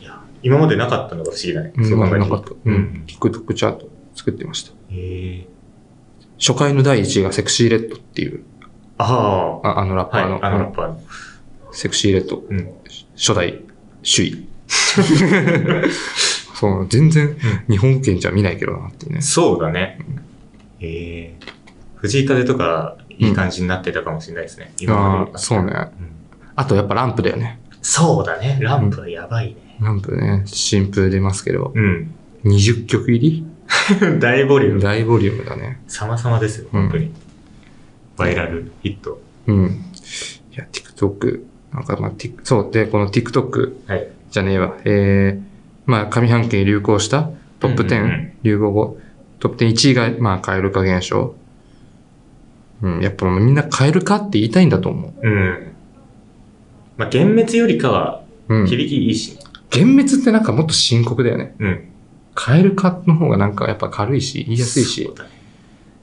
いや、今までなかったのが不思議だね。うん、そう考えなかった。うん。。TikTok チャート作ってました。へえ。初回の第1位がセクシーレッドっていう、ああ。ああのラッパーの、はい、あのラッパーの。セクシーレッド、うん。初代首位。そう、全然日本語圏じゃ見ないけどなってね。そうだね。へえ。藤井風とか、いい感じになってたかもしれないですね。今までああ、そうね。うんあとやっぱランプだよね。そうだね。ランプはやばいね。ランプね、新風出ますけど、うん。20曲入り？大ボリューム。大ボリュームだね。様々ですよ、本当に。バイラルヒット。うん。いや、TikTok、なんかまあ、ティそう、で、この TikTok はい。じゃねえわ。えー、まあ、上半期に流行したトップうんうんう10ん、流行語、トップ10 1位が、まあ、蛙化現象。うん、やっぱみんな蛙化って言いたいんだと思うん。まあ、幻滅よりかは、う。うん。響きいいし。幻滅ってなんかもっと深刻だよね。うん。蛙化の方がなんかやっぱ軽いし、言いやすいしそう。だね。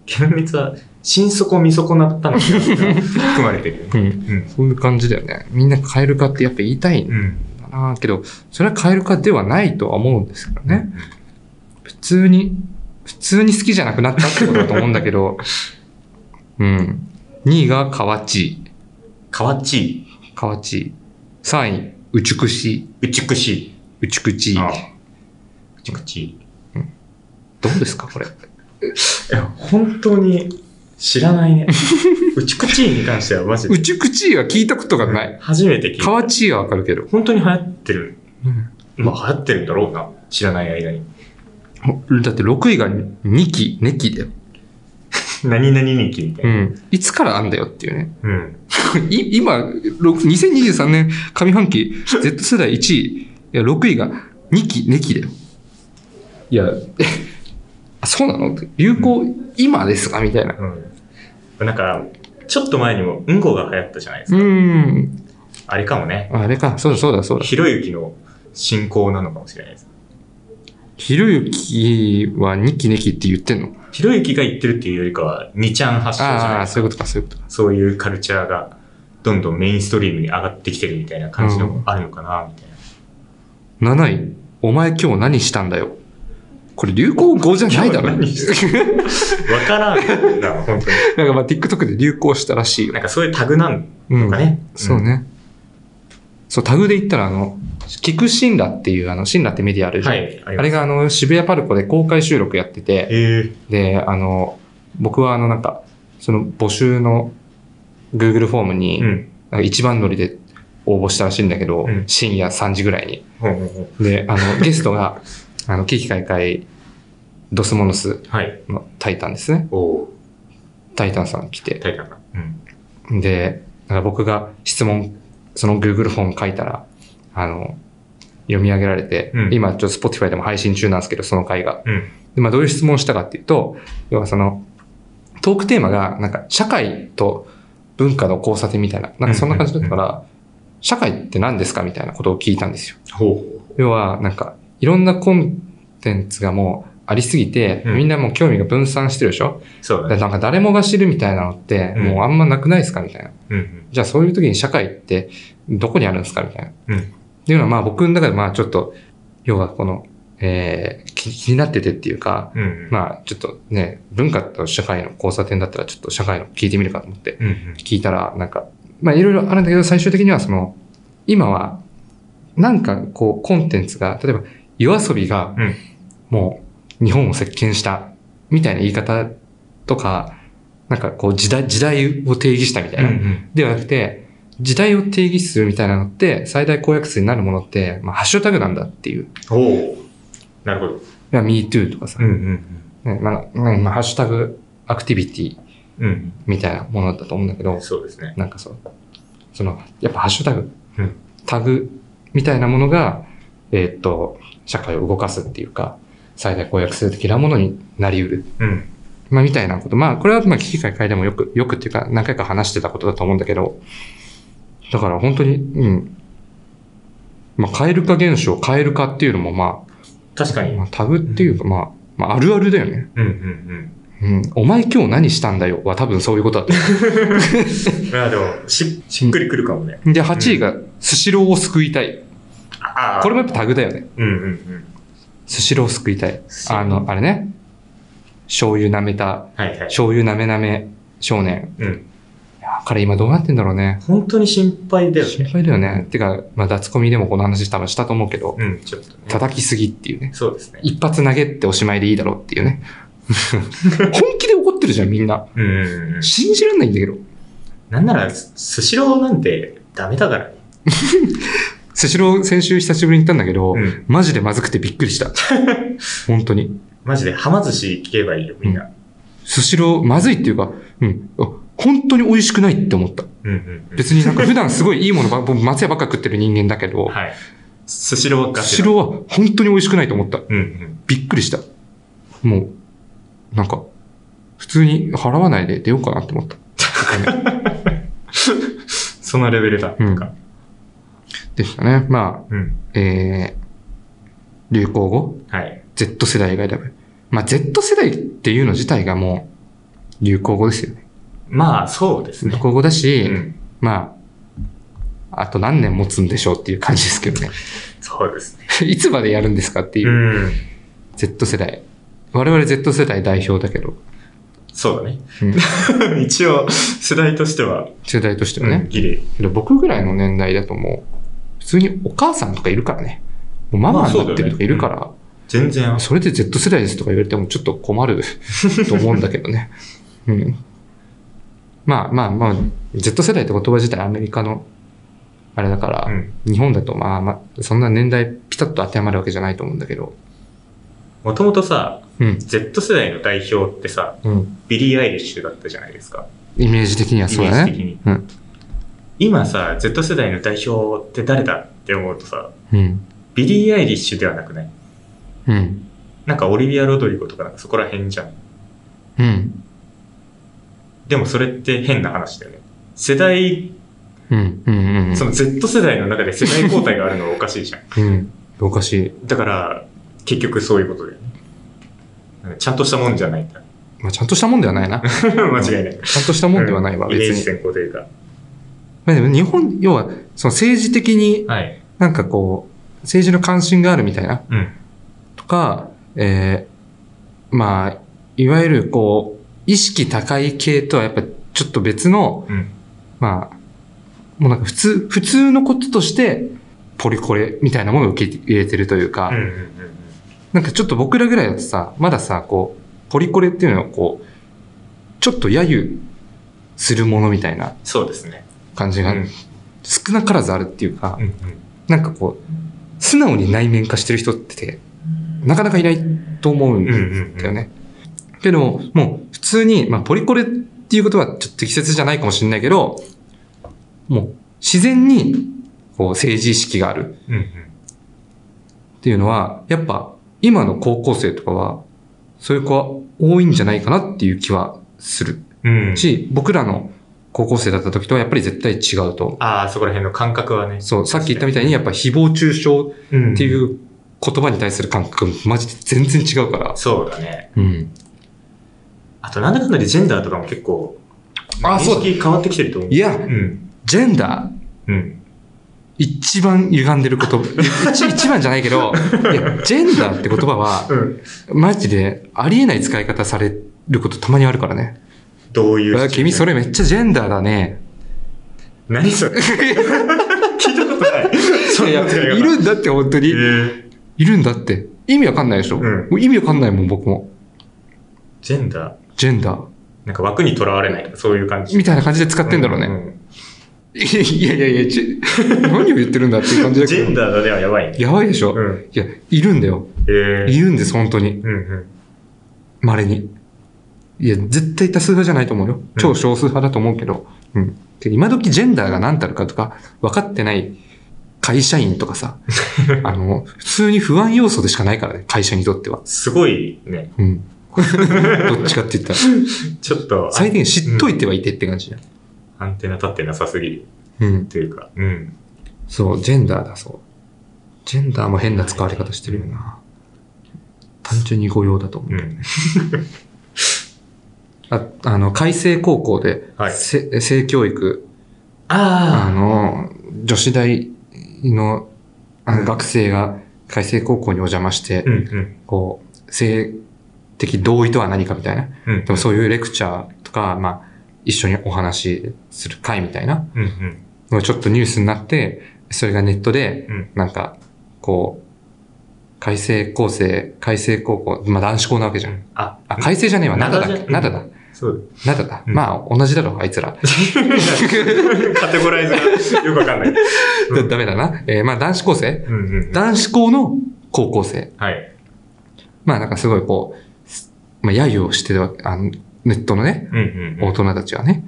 幻滅は、心底見損なったのが 含まれてるよね。うん。うん。そういう感じだよね。みんな蛙化ってやっぱ言いたいんうん。だなけど、それは蛙化ではないとは思うんですけどね。普通に、普通に好きじゃなくなったってことだと思うんだけど、うん。2位が河内、かわちい。河内。3位、うちくし、うちくしい。うちくち。うちくちい。どうですか、これ？いや、本当に知らないね。うちくちいに関してはマジでう。ちくちは聞いたことがない。初めて聞いた。河内はわかるけど。本当に流行ってる。うんまあ流行ってるんだろうな。知らない間に。だって6位が2期、2期だよ。何々人気みたいうな。ん。いつからあんだよっていうね。うん。い今、ろく2023年上半期 Z 世代1位、いや、6位が2期、2期だよ。いや、えあそうなの？流行、今ですか？みたいな。うん。なんか、ちょっと前にも、うんこが流行ったじゃないですうか。ん。あれかもね。あれか、そうだそうだそうだ。ひろゆきの進行なのかもしれないです。ひろゆきは2期、2期って言ってんの？ひろゆきが言ってるっていうよりかは、2ちゃん発祥じゃないああ、ですか。そういうことか、そういうことか。そういうカルチャーが、どんどんメインストリームに上がってきてるみたいな感じのもあるのかな、みたいな。7位、お前今日何したんだよ？これ流行語じゃないだろ。わからんな、本当に。なんかまあ TikTok で流行したらしいよなん。かそういうタグなんうんのかね。そうね。そう、タグで言ったら、あの、聞くシンラっていう、あの、シンラってメディアあるじゃん。はい。ああれが、あの、渋谷パルコで公開収録やってて、えで、あの、僕は、あの、なんか、その募集の Google フォームえに、うん。なんか一番乗りで応募したらしいんだけど、うん深夜3時ぐらいに。で、あの、ゲストが、あの、危機開会、ドスモノスはい。のタイタンですね。おおタイタンさん来て。タイタンが。うん。で、なんか僕が質問、その Google フォーム書いたら、あの、読み上げられて、うん今ちょっと Spotify でも配信中なんですけど、その回が。うん。で、まあどういう質問をしたかっていうと、要はその、トークテーマが、なんか社会と文化の交差点みたいな、なんかそんな感じだったから、社会って何ですかみたいなことを聞いたんですよ。要は、なんか、いろんなコンテンツがもうありすぎて、うんみんなもう興味が分散してるでしょ？そうだね。でなんか誰もが知るみたいなのって、うんもうあんまなくないですか？みたいな。うんうん。じゃあそういう時に社会ってどこにあるんですか？みたいな。うんっていうのはまあ僕の中でまあちょっと、要はこの、えー、気気になっててっていうか、うんうん。まあちょっとね、文化と社会の交差点だったらちょっと社会の聞いてみるかと思って。聞いたら、なんか、まあいろいろあるんだけど最終的にはその、今は、なんかこうコンテンツが、例えば夜遊びがうんもう日本を席巻したみたいな言い方とか、なんかこう時代、時代を定義したみたいな。うんではなくて、時代を定義するみたいなのって、最大公約数になるものって、まあ、ハッシュタグなんだっていう。おおなるほど。まあ MeToo とかさ、うんうんねまあ、ねまあ、ハッシュタグアクティビティうん。みたいなものだったと思うんだけど、そうですね。なんかそう、その、やっぱハッシュタグ、うんタグみたいなものが、えーっと、社会を動かすっていうか、最大公約数的なものになり得る。うん。まあ、みたいなこと。まあ、これは、まあ、危機開会でもよく、よくっていうか、何回か話してたことだと思うんだけど、だから本当に、うん。まあ、蛙化現象、蛙化っていうのも、まあ、確かに。まあ、タグっていうか、まあ、まあ、あるあるだよね。うんうんうん。お前今日何したんだよ？は多分そういうことだと思うん。いや、でも、し、しっくりくるかもね。う。で、8位が、スシローを救いたい。これもやっぱタグだよね。うんうんうん。スシローを救いたい。あの、あれね。醤油舐めた、はいはい。醤油舐め舐め少年。うん。いや彼今どうなってんだろうね。本当に心配だよ心ね。配だよね。てか、まあ、脱コミでもこの話多分したと思うけど、うん、ちょっとね。叩きすぎっていうね。そうですね。一発投げっておしまいでいいだろうっていうね。本気で怒ってるじゃん、みんな。うん。信じられないんだけど。なんなら、ススシローなんてダメだからね。スシロー先週久しぶりに行ったんだけど、うんマジでまずくてびっくりした。本当に。マジで、はま寿司聞けばいいよ、みんな。スシロー、まずいっていうか、うん。あ本当に美味しくないって思った。うんうんうん。別になんか普段すごいいいものば、僕松屋ばっか食ってる人間だけど、はい。スシローがスシローは本当に美味しくないと思った。うんうん。びっくりした。もう、なんか、普通に払わないで出ようかなって思った。そのレベルだ。うんなんか。でしたね。まうん。あ、えー、流行語？はい。?Z 世代が選ぶ。まあ、Z 世代っていうの自体がもう、流行語ですよね。まあ、そうです流ね。行語だし、うん。まあ、あと何年持つんでしょうっていう感じですけどね。そうですね。いつまでやるんですかっていうう、ん。Z 世代。我々 Z 世代代表だけど、そうだね。うん 一応、世代としては、世代としてはね。うん、ギリ。僕ぐらいの年代だともう、普通にお母さんとかいるからね。もうママになってるとかいるから、全然、それで Z 世代ですとか言われてもちょっと困る と思うんだけどね。うん。まあまあまあ、Z 世代って言葉自体アメリカの、あれだから、うん日本だとまあまあ、そんな年代ピタッと当てはまるわけじゃないと思うんだけど。もともとさ、うん。Z 世代の代表ってさ、うん。ビリー・アイリッシュだったじゃないですか。イメージ的にはそうだね。イメージ的に。うん。今さ、Z 世代の代表って誰だって思うとさ、うん。ビリー・アイリッシュではなくない？うん。なんかオリビア・ロドリゴとかなんかそこら辺じゃん。うん。でもそれって変な話だよね。世代、うん。うん。うん。その Z 世代の中で世代交代があるのはおかしいじゃん。うん。おかしい。だから、結局そういうことだよね。ちゃんとしたもんじゃないんだ。まあ、ちゃんとしたもんではないな。間違いない。ちゃんとしたもんではないわ、うんイメージ別に。先行というか。まあでも日本、要は、その政治的にはい。なんかこう、政治の関心があるみたいな、うん。とか、えー、まあ、いわゆるこう、意識高い系とはやっぱちょっと別の、うん。まあ、もうなんか普通、普通のこととして、ポリコレみたいなものを受け入れてるというか、うんうんうんなんかちょっと僕らぐらいだとさ、まださ、こう、ポリコレっていうのはこう、ちょっと揶揄するものみたいなそうですね。感じがうん少なからずあるっていうか、うんうん。なんかこう、素直に内面化してる人って、なかなかいないと思うんだよね。けど、もう普通に、まあ、ポリコレっていうことはちょっと適切じゃないかもしれないけど、もう自然に、こう、政治意識がある。っていうのは、やっぱ、今の高校生とかは、そういう子は多いんじゃないかなっていう気はするうん。し、僕らの高校生だった時とはやっぱり絶対違うと。ああ、そこら辺の感覚はね。そう、さっき言ったみたいにやっぱ誹謗中傷うんっていう言葉に対する感覚、マジで全然違うから。そうだね。うん。あと、なんだかんだでジェンダーとかも結構、あそう変わってきてると思う。いやうん。ジェンダー、うん。一番歪んでる言葉。一一番じゃないけど、いや、ジェンダーって言葉は、うん。マジでありえない使い方されることたまにあるからね。どういう。あ君それめっちゃジェンダーだね。何それ？聞いたことない。そんいや、いるんだって本当に。えーいるんだって。意味わかんないでしょ、う意味わかんないもん、僕も。ジェンダー？ジェンダー。なんか枠にとらわれないとか、そういう感じ。みたいな感じで使ってんだろうね。んいやいやいや、ち 何を言ってるんだっていう感じだけど。ジェンダーではやばいね。やばいでしょ、うん。いや、いるんだよ。えー。いるんです、本当に。うんうん。稀に。いや、絶対多数派じゃないと思うよ。超少数派だと思うけど。うん。で今時ジェンダーが何たるかとか分かってない会社員とかさ、あの、普通に不安要素でしかないからね、会社にとっては。すごいね、うん。どっちかって言ったら。ちょっと、最低限知っといてはいてって感じじゃん。アンテナ立ってなさすぎるうん。というか、うん。そう、ジェンダーだ、そう。ジェンダーも変な使われ方してるよな。単純に御用だと思う。うん。あ、あの、改正高校で、はいせ性教育、ああの、女子大のあの学生が改正高校にお邪魔して、うんうん。こう、性的同意とは何かみたいな。うんでもそういうレクチャーとか、まあ、一緒にお話しする会みたいなうんうん。ちょっとニュースになって、それがネットで、うんなんか、こう、改正高生、改正高校、まあ男子校なわけじゃん。あ、あ、改正じゃねえわ、灘だ。灘だ。そう。灘だ。うんまあ、同じだろ、あいつら。カテゴライズがよくわかんない。うんダメだな。えーまあ男子高生？うんうん。男子校の高校生。はい。まあなんかすごいこう、すまあ揶揄をしてるわけ、あの、ネットのね、うんうんうん。大人たちはね、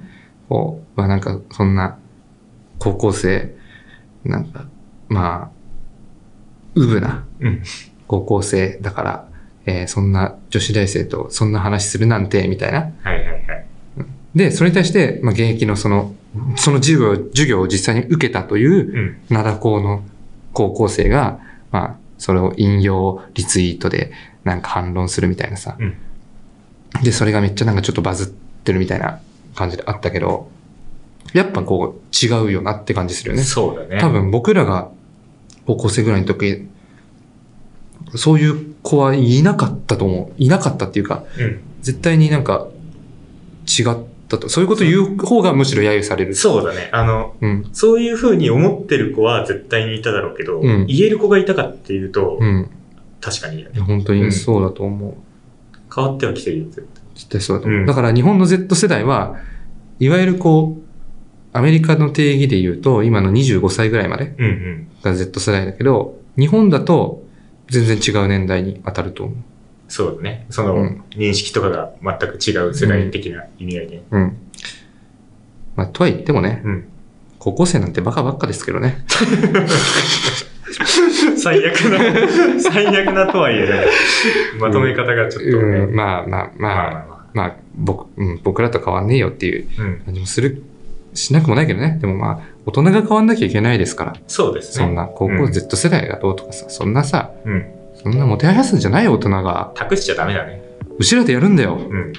こう、まあなんかそんな、高校生、なんか、まあ、うぶなうん。高校生だから、えーそんな女子大生とそんな話するなんて、みたいな。はいはいはい。で、それに対して、まあ現役のその、その授業、授業を実際に受けたという、うん。灘校の高校生が、まあ、それを引用リツイートでなんか反論するみたいなさ。うんで、それがめっちゃなんかちょっとバズってるみたいな感じであったけど、やっぱこう違うよなって感じするよね。そうだね。多分僕らが高校生ぐらいの時、そういう子はいなかったと思う。いなかったっていうか、うん。絶対になんか違ったと。そういうこと言う方がむしろ揶揄される。そうだね。あの、うん。そういう風に思ってる子は絶対にいただろうけど、うん言える子がいたかっていうと、うん。確かにね本当にそうだと思う。変わってはきてるよ、絶対。絶対そうだと思う。うんだから日本の Z 世代は、いわゆるこう、アメリカの定義で言うと、今の25歳ぐらいまで。が Z 世代だけど、日本だと全然違う年代に当たると思う。そうだね。その、うん認識とかが全く違う世代的な意味合いで。うん。まあ、とは言ってもね、うん。高校生なんてバカばっかですけどね。最悪な、最悪なとはいえね、まとめ方がちょっとね。うん、まあまあまあまあ、まあままあ、僕、うん、僕らと変わんねえよっていう。感じもする、しなくもないけどね。でもまあ、大人が変わんなきゃいけないですから。そうですね。そんな高校 Z 世代がどうとかさ、そんなさ、うん。うん。そんなもてはやすんじゃないよ、大人が。託しちゃダメだね。後ろでやるんだよ。うん。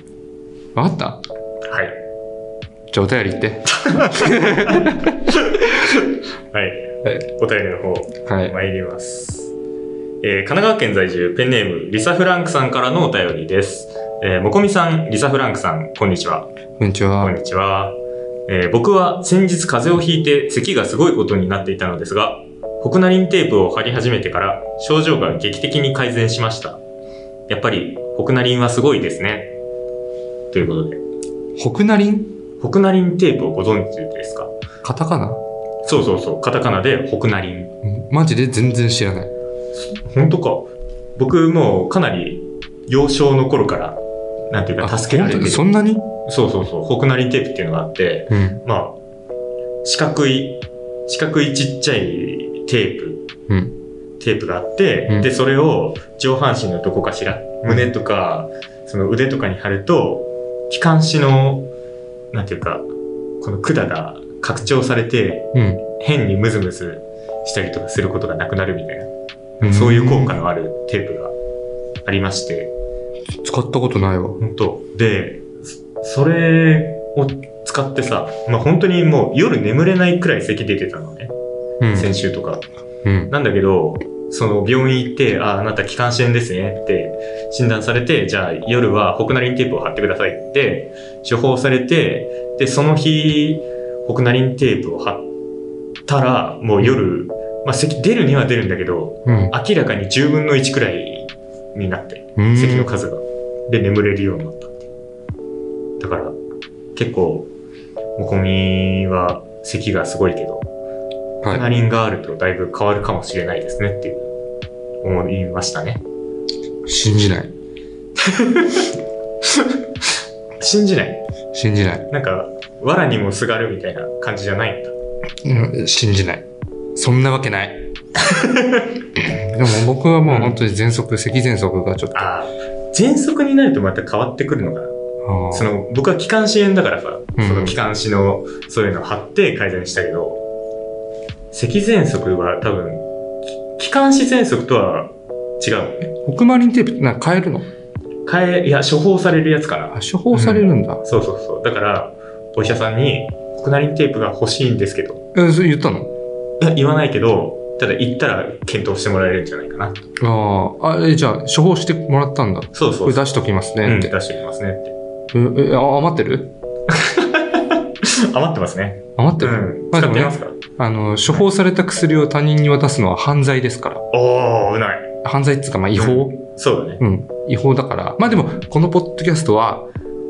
わかった？はい。じゃあお便り言って。はい。はい。お便りの方、はい。参ります。えー神奈川県在住、ペンネーム、リサ・フランクさんからのお便りです。えーもこみさん、リサ・フランクさん、こんにちは。こんにちは。こんにちは。えー僕は先日風邪をひいて咳がすごいことになっていたのですが、ホクナリンテープを貼り始めてから症状が劇的に改善しました。やっぱり、ホクナリンはすごいですね。ということで、ホクナリンホクナリンテープをご存知ですか？カタカナ？そうそうそう、カタカナでホクナリン。うんマジで全然知らない。本当か？僕もうかなり幼少の頃から、なんていうか助けられてる。にそんなに？そうそう。そう、ホクナリンテープっていうのがあって、うん。まあ、四角い、四角いちっちゃいテープ、うん。テープがあって、うん。で、それを上半身のどこかしら、胸とか、その腕とかに貼ると、気管支の、なんていうか、この管が拡張されて、うん。変にムズムズしたりとかすることがなくなるみたいな、うん。そういう効果のあるテープがありまして、使ったことないわ。本当。で、そそれを使ってさ、まあ本当にもう夜眠れないくらい咳出てたのね、うん。先週とか。うん。なんだけど、その病院行って、あ、あなた気管支炎ですねって診断されて、じゃあ夜はホクナリンテープを貼ってくださいって処方されて、で、その日、ホクナリンテープを貼ったら、もう夜、まあ咳出るには出るんだけど、うん。明らかに10分の1くらいになって、うん咳の数が。で、眠れるようになった。だから、結構、もこみは咳がすごいけど、はい。リンがあるとだいぶ変わるかもしれないですねっていう思いましたね。信じない。信じない？信じない。なんか、藁にもすがるみたいな感じじゃないんだ。うん、信じない。そんなわけない。でも僕はもう本当に喘息、咳喘息がちょっと。ああ。喘息になるとまた変わってくるのかな。その、僕は気管支炎だからさ、うんその気管支のそういうのを貼って改善したけど、咳喘息は多分、き気管支喘息とは違うのね。ホクマリンテープなんか変えるの？変え、いや、処方されるやつかなあ。処方されるんだ。そうそうそう。だから、お医者さんに、コナリンテープが欲しいんですけど、え、それ言ったの？いや、言わないけど、ただ言ったら検討してもらえるんじゃないかな。ああ、あ、え、じゃあ処方してもらったんだ。そうそう。これ出しときますうん、ねって。出しておきますねって。え、えあ余ってる？余ってますね。余ってる、うん。まあでもねあの、処方された薬を他人に渡すのは犯罪ですから。おー、うない。犯罪っていうか、まあ違法？そうだね。うん、違法だから。まあでも、このポッドキャストは、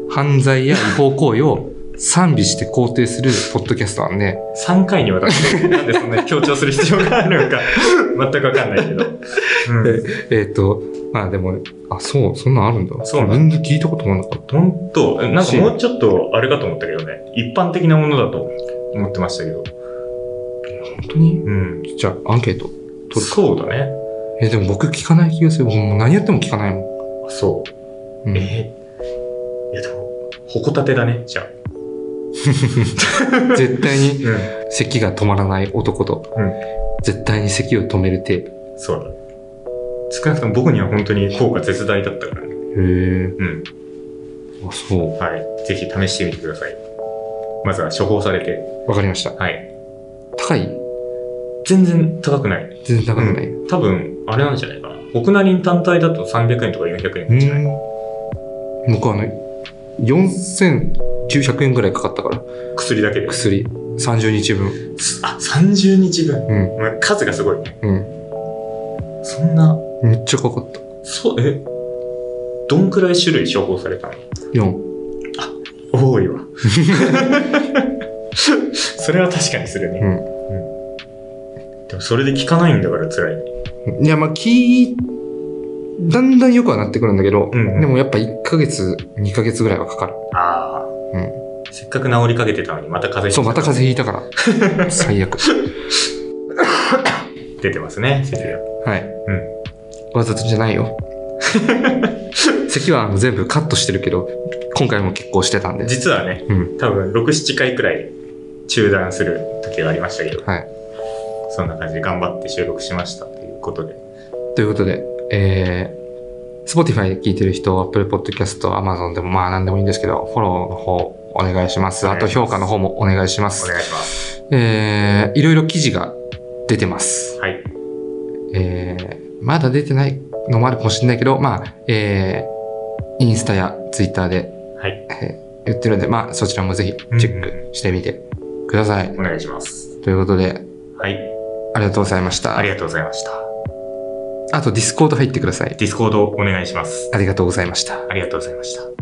犯罪や違法行為を賛美して肯定するポッドキャストなんで、3回にわたって、なんでそんなに強調する必要があるのか、全くわかんないけど。うん。えっ、と、まあでも、あ、そう、そんなんあるんだ。そうなんだ全然聞いたこともなかった。ほんと、なんかもうちょっとあれかと思ったけどね。一般的なものだと思ってましたけど。本当に？うん。じゃあ、アンケート取るか。そうだね。え、でも僕聞かない気がする。僕もう何やっても聞かないもん。あそう。うんえー、いやでも、ほこたてだね、じゃあ。絶対に咳が止まらない男と、うん、絶対に咳を止める手。そうだ。少なくとも僕には本当に効果絶大だったから。へえ。うん。あ、そう。はい。ぜひ試してみてください。まずは処方されて。わかりました。はい。高い？全然高くない。全然高くない。うん、多分、あれなんじゃないかな。奥なりん単体だと300円とか400円じゃない？僕はね、4000、900円ぐらいかかったから。薬だけで？薬。30日分。あ、30日分。うん。数がすごい。うん。そんな？めっちゃかかった。そう、え？どんくらい種類処方されたの ?4。あ、多いわ。それは確かにするね。うん。うん、でもそれで効かないんだから辛い。いや、まあ、効いだんだん良くはなってくるんだけど、うんうん、でもやっぱ1ヶ月、2ヶ月ぐらいはかかる。ああ。うん。せっかく治りかけてたのにまた風邪そう、また風邪邪ひいたから。最悪。出てますね、咳が。はい。うん。わざとじゃないよ。咳はあの全部カットしてるけど、今回も結構してたんで。実はね、うん。多分6、7回くらい中断する時がありましたけど、はい。そんな感じで頑張って収録しましたということで。ということで、えー、Spotify で聞いてる人、Apple Podcast、Amazon でもまあ何でもいいんですけど、フォローの方お願いします。あと評価の方もお願いします。お願いします。えー、いろいろ記事が出てます。はい。えー、まだ出てないのもあるかもしれないけど、まあ、えー、インスタやツイッターで、はい。えー言ってるので、まあ、そちらもぜひチェックしてみてください。お願いします。ということで、はい。ありがとうございました。ありがとうございました。あと、ディスコード入ってください。ディスコードお願いします。ありがとうございました。ありがとうございました。